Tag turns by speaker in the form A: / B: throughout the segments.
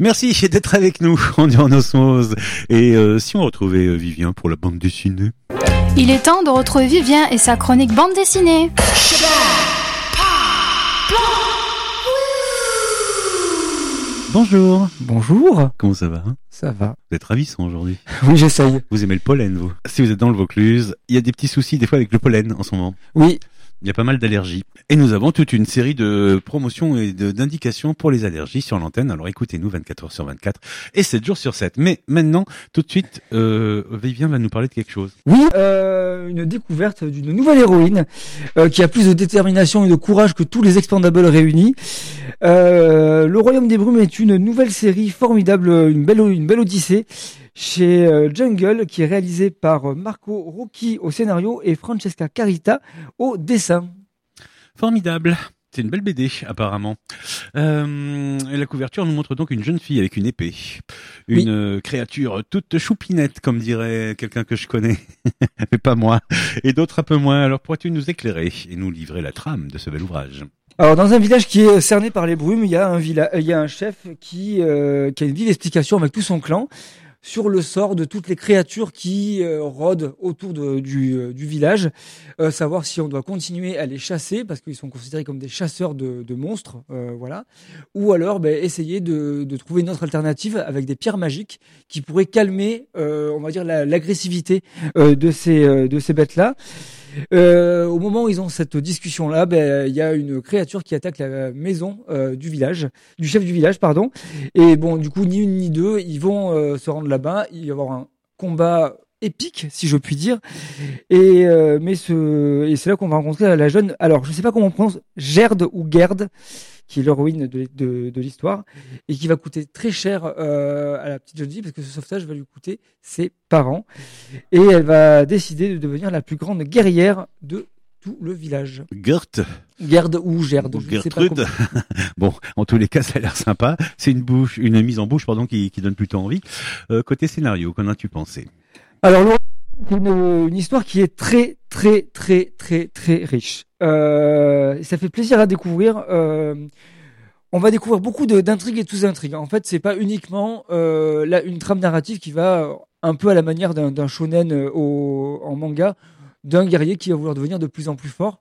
A: Merci d'être avec nous en en osmose. Et euh, si on retrouvait euh, Vivien pour la bande dessinée
B: Il est temps de retrouver Vivien et sa chronique bande dessinée.
A: Bonjour.
C: Bonjour.
A: Comment ça va hein?
C: Ça va.
A: Vous êtes ravissant aujourd'hui.
C: Oui, j'essaye.
A: Vous aimez le pollen, vous Si vous êtes dans le Vaucluse, il y a des petits soucis des fois avec le pollen en ce moment.
C: Oui.
A: Il y a pas mal d'allergies. Et nous avons toute une série de promotions et d'indications pour les allergies sur l'antenne. Alors écoutez-nous 24 heures sur 24 et 7 jours sur 7. Mais maintenant, tout de suite, euh, Vivien va nous parler de quelque chose.
C: Oui, euh, une découverte d'une nouvelle héroïne euh, qui a plus de détermination et de courage que tous les expandables réunis. Le Royaume des Brumes est une nouvelle série formidable, une belle, une belle odyssée chez euh, Jungle qui est réalisée par Marco Rocchi au scénario et Francesca Carita au dessin.
A: Formidable. C'est une belle BD, apparemment. Euh, la couverture nous montre donc une jeune fille avec une épée. Une
C: Oui.
A: euh, créature toute choupinette, comme dirait quelqu'un que je connais. Mais pas moi. Et d'autres un peu moins. Alors pourrais-tu nous éclairer et nous livrer la trame de ce bel ouvrage?
C: Alors dans un village qui est cerné par les brumes, il y a un villa- il y a un chef qui euh, qui a une vive explication avec tout son clan sur le sort de toutes les créatures qui euh, rôdent autour de- du, euh, du village, Euh, savoir si on doit continuer à les chasser parce qu'ils sont considérés comme des chasseurs de, de monstres, euh, voilà, ou alors ben, essayer de, de trouver une autre alternative avec des pierres magiques qui pourraient calmer, on va dire, la- l'agressivité de ces de ces bêtes là. Euh, au moment où ils ont cette discussion-là, ben, il y a une créature qui attaque la maison euh, du village, du chef du village, pardon. Et bon, du coup, ni une ni deux, ils vont euh, se rendre là-bas. Il y avoir un combat épique, si je puis dire. Et euh, mais ce et c'est là qu'on va rencontrer la jeune. Alors, je sais pas comment on prononce, Gerde ou Gerde, qui est l'héroïne de, de, de l'histoire et qui va coûter très cher euh, à la petite jeune fille parce que ce sauvetage va lui coûter ses parents et elle va décider de devenir la plus grande guerrière de tout le village.
A: Gert
C: Gerde ou Gerde,
A: ou
C: je ne sais pas
A: Gertrude. bon, en tous les cas, ça a l'air sympa. C'est une bouche, une mise en bouche, pardon, qui, qui donne plutôt envie. Euh, côté scénario, qu'en as-tu pensé?
C: Alors, c'est une, histoire qui est très, très, très, très, très riche. Euh, ça fait plaisir à découvrir. Euh, on va découvrir beaucoup d'intrigues et de sous-intrigues. En fait, c'est pas uniquement euh, là une trame narrative qui va un peu à la manière d'un shonen au, en manga, d'un guerrier qui va vouloir devenir de plus en plus fort.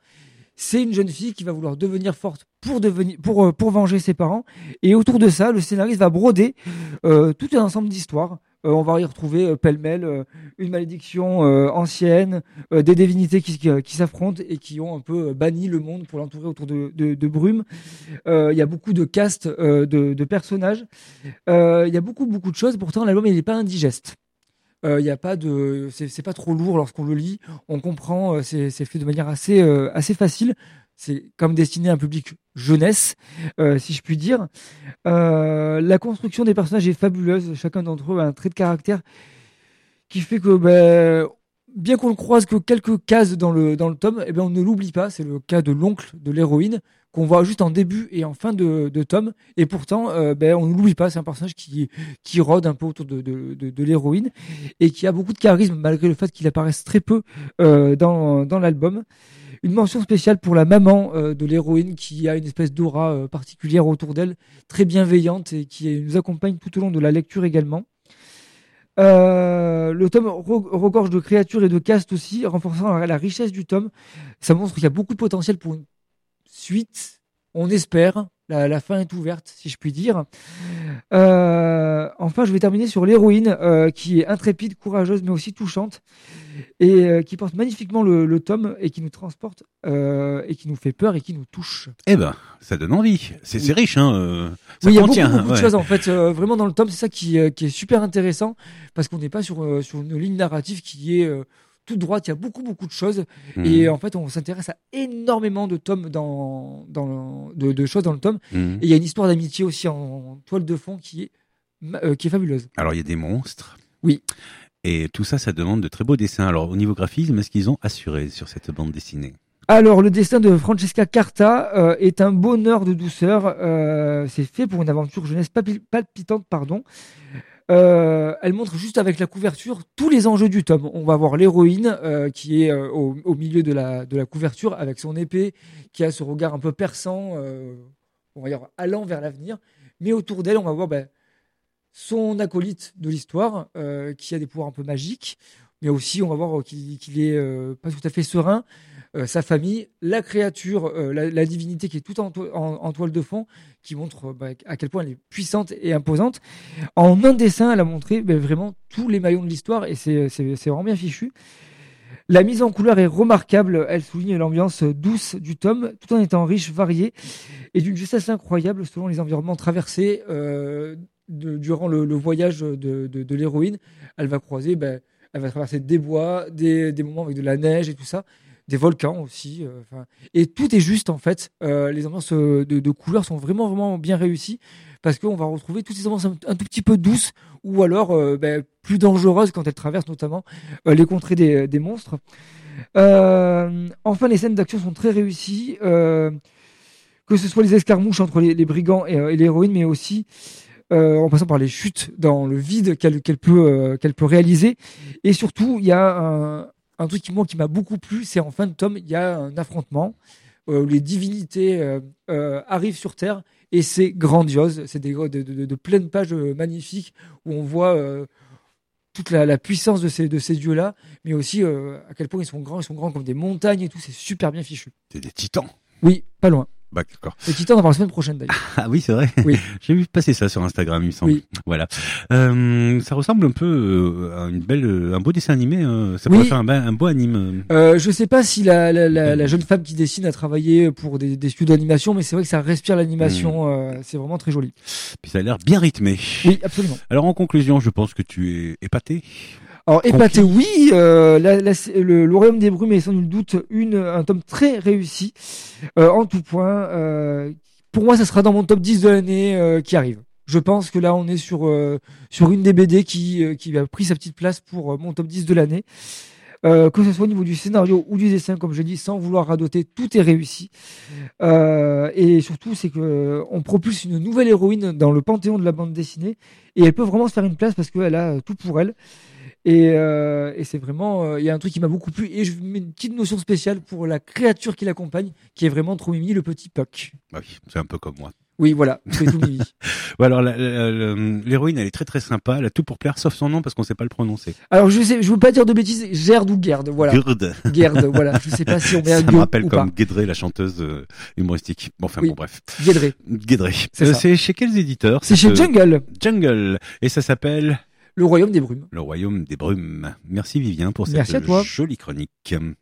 C: C'est une jeune fille qui va vouloir devenir forte pour devenir pour pour venger ses parents. Et autour de ça, le scénariste va broder tout un ensemble d'histoires. Euh, on va y retrouver euh, pêle-mêle euh, une malédiction ancienne, des divinités qui, s'affrontent et qui ont un peu banni le monde pour l'entourer autour de, de, brume. Il y a beaucoup de castes de, personnages. Il y a beaucoup beaucoup de choses. Pourtant, l'album n'est pas indigeste. Il y a pas de, c'est pas trop lourd lorsqu'on le lit. On comprend. c'est fait de manière assez assez facile. C'est comme destiné à un public jeunesse, euh, si je puis dire. Euh, la construction des personnages est fabuleuse. Chacun d'entre eux a un trait de caractère qui fait que, ben, bien qu'on ne croise que quelques cases dans le, dans le tome, eh ben, on ne l'oublie pas. C'est le cas de l'oncle de l'héroïne qu'on voit juste en début et en fin de, tome. Et pourtant, euh, ben, on ne l'oublie pas. C'est un personnage qui, qui rôde un peu autour de, de, l'héroïne et qui a beaucoup de charisme malgré le fait qu'il apparaisse très peu dans, dans l'album. Une mention spéciale pour la maman euh, de l'héroïne qui a une espèce d'aura euh, particulière autour d'elle, très bienveillante et qui nous accompagne tout au long de la lecture également. Euh, le tome re- regorge de créatures et de castes aussi, renforçant la, richesse du tome. Ça montre qu'il y a beaucoup de potentiel pour une suite. On espère. La, fin est ouverte, si je puis dire. Enfin, je vais terminer sur l'héroïne, qui est intrépide, courageuse, mais aussi touchante, et euh, qui porte magnifiquement le, le tome et qui nous transporte euh, et qui nous fait peur et qui nous touche.
A: Eh ben, ça donne envie. C'est riche, hein. euh, ça
C: oui, il y a beaucoup, beaucoup
A: ouais.
C: de choses en fait. vraiment dans le tome, c'est ça qui, qui est super intéressant parce qu'on n'est pas sur, sur une ligne narrative qui est toute droite. Il y a beaucoup, beaucoup de choses.
A: Mhm.
C: Et en fait, on s'intéresse à énormément de tomes dans, dans de, de choses dans le tome.
A: Mhm.
C: Et il y a une histoire d'amitié aussi en, toile de fond qui est, ma- qui est fabuleuse.
A: Alors, il y a des monstres.
C: Oui.
A: Et tout ça, ça demande de très beaux dessins. Alors, au niveau graphisme, est-ce qu'ils ont assuré sur cette bande dessinée?
C: Alors, le destin de Francesca Carta euh, est un bonheur de douceur. Euh, c'est fait pour une aventure jeunesse palpitante, pardon. Euh, elle montre juste avec la couverture tous les enjeux du tome. On va voir l'héroïne qui est au, milieu de la, couverture avec son épée, qui a ce regard un peu perçant, on va allant vers l'avenir. Mais autour d'elle, on va voir ben, son acolyte de l'histoire, euh, qui a des pouvoirs un peu magiques, mais aussi on va voir qu'il qu'il est euh, pas tout à fait serein. Euh, sa famille, la créature, euh, la, divinité qui est tout en, to- en- en toile de fond, qui montre euh, bah, à quel point elle est puissante et imposante. En un dessin, elle a montré bah, vraiment tous les maillons de l'histoire et c'est vraiment bien fichu. La mise en couleur est remarquable, elle souligne l'ambiance douce du tome, tout en étant riche, variée et d'une justesse incroyable selon les environnements traversés euh, durant le, voyage de, de- l'héroïne. Elle va croiser, ben, elle va traverser des bois, des, des moments avec de la neige et tout ça, des volcans aussi. euh, et tout est juste en fait. Euh, les ambiances euh, de, de couleurs sont vraiment vraiment bien réussies parce qu'on va retrouver toutes ces ambiances un, tout petit peu douces ou alors ben, plus dangereuses quand elles traversent notamment les contrées des, des monstres. Enfin, les scènes d'action sont très réussies. que ce soit les escarmouches entre les, brigands et l'héroïne, mais aussi euh, en passant par les chutes dans le vide qu'elle peut, euh, qu'elle peut réaliser. Et surtout, il y a un, un truc qui, moi, qui m'a beaucoup plu, c'est en fin de tome, il y a un affrontement euh, où les divinités arrivent sur Terre et c'est grandiose. C'est des de, de, de, de pleines pages magnifiques où on voit toute la, la puissance de ces, de ces dieux-là, mais aussi euh, à quel point ils sont grands, ils sont grands comme des montagnes et tout. C'est super bien fichu.
A: C'est des titans.
C: Oui, pas loin.
A: Bah, d'accord.
C: Les titans, on en la semaine prochaine d'ailleurs.
A: Ah oui, c'est vrai.
C: Oui.
A: J'ai vu passer ça sur Instagram, il me semble.
C: Oui.
A: Voilà. Euh, ça ressemble un peu euh, à une belle, euh, un beau dessin animé. euh, ça
C: Oui.
A: pourrait faire un, beau anime.
C: Euh, je sais pas si la, la, la, la jeune femme qui dessine a travaillé pour des, des studios d'animation, mais c'est vrai que ça respire l'animation. euh, c'est vraiment très joli.
A: Puis ça a l'air bien rythmé.
C: Oui, absolument.
A: Alors en conclusion, je pense que tu es épaté.
C: Alors épaté, oui. Euh, la, la- le, le Royaume des Brumes est sans nul doute une, un tome très réussi euh, en tout point. Euh, pour moi, ça sera dans mon top 10 de l'année qui arrive. Je pense que là, on est sur sur une des BD qui qui a pris sa petite place pour mon top 10 de l'année. Euh, que ce soit au niveau du scénario ou du dessin, comme je dis, sans vouloir radoter, tout est réussi. Euh, et surtout, c'est que on propulse une nouvelle héroïne dans le panthéon de la bande dessinée, et elle peut vraiment se faire une place parce qu'elle a tout pour elle. Et, euh, et c'est vraiment, euh, il y a un truc qui m'a beaucoup plu, et je mets une petite notion spéciale pour la créature qui l'accompagne, qui est vraiment trop mimi, le petit Puck.
A: Bah oui, c'est un peu comme moi.
C: Oui, voilà, c'est tout mimi.
A: Ouais, alors l'héroïne, elle est très très sympa. Elle a tout pour plaire, sauf son nom parce qu'on sait pas le prononcer.
C: Alors je je veux pas dire de bêtises, Gerd ou Gerd, voilà.
A: Gerd.
C: Gerd, voilà. Je sais pas si on met un
A: Ça me rappelle
C: ou
A: comme. Guédré, la chanteuse euh, humoristique. Bon, enfin
C: Oui.
A: bon, bref.
C: Guédré.
A: Guédré.
C: C'est
A: Euh, chez quels éditeurs
C: C'est chez Jungle,
A: Jungle. Et ça s'appelle
C: le royaume des brumes.
A: Le Royaume des Brumes. Merci Vivien pour cette jolie chronique.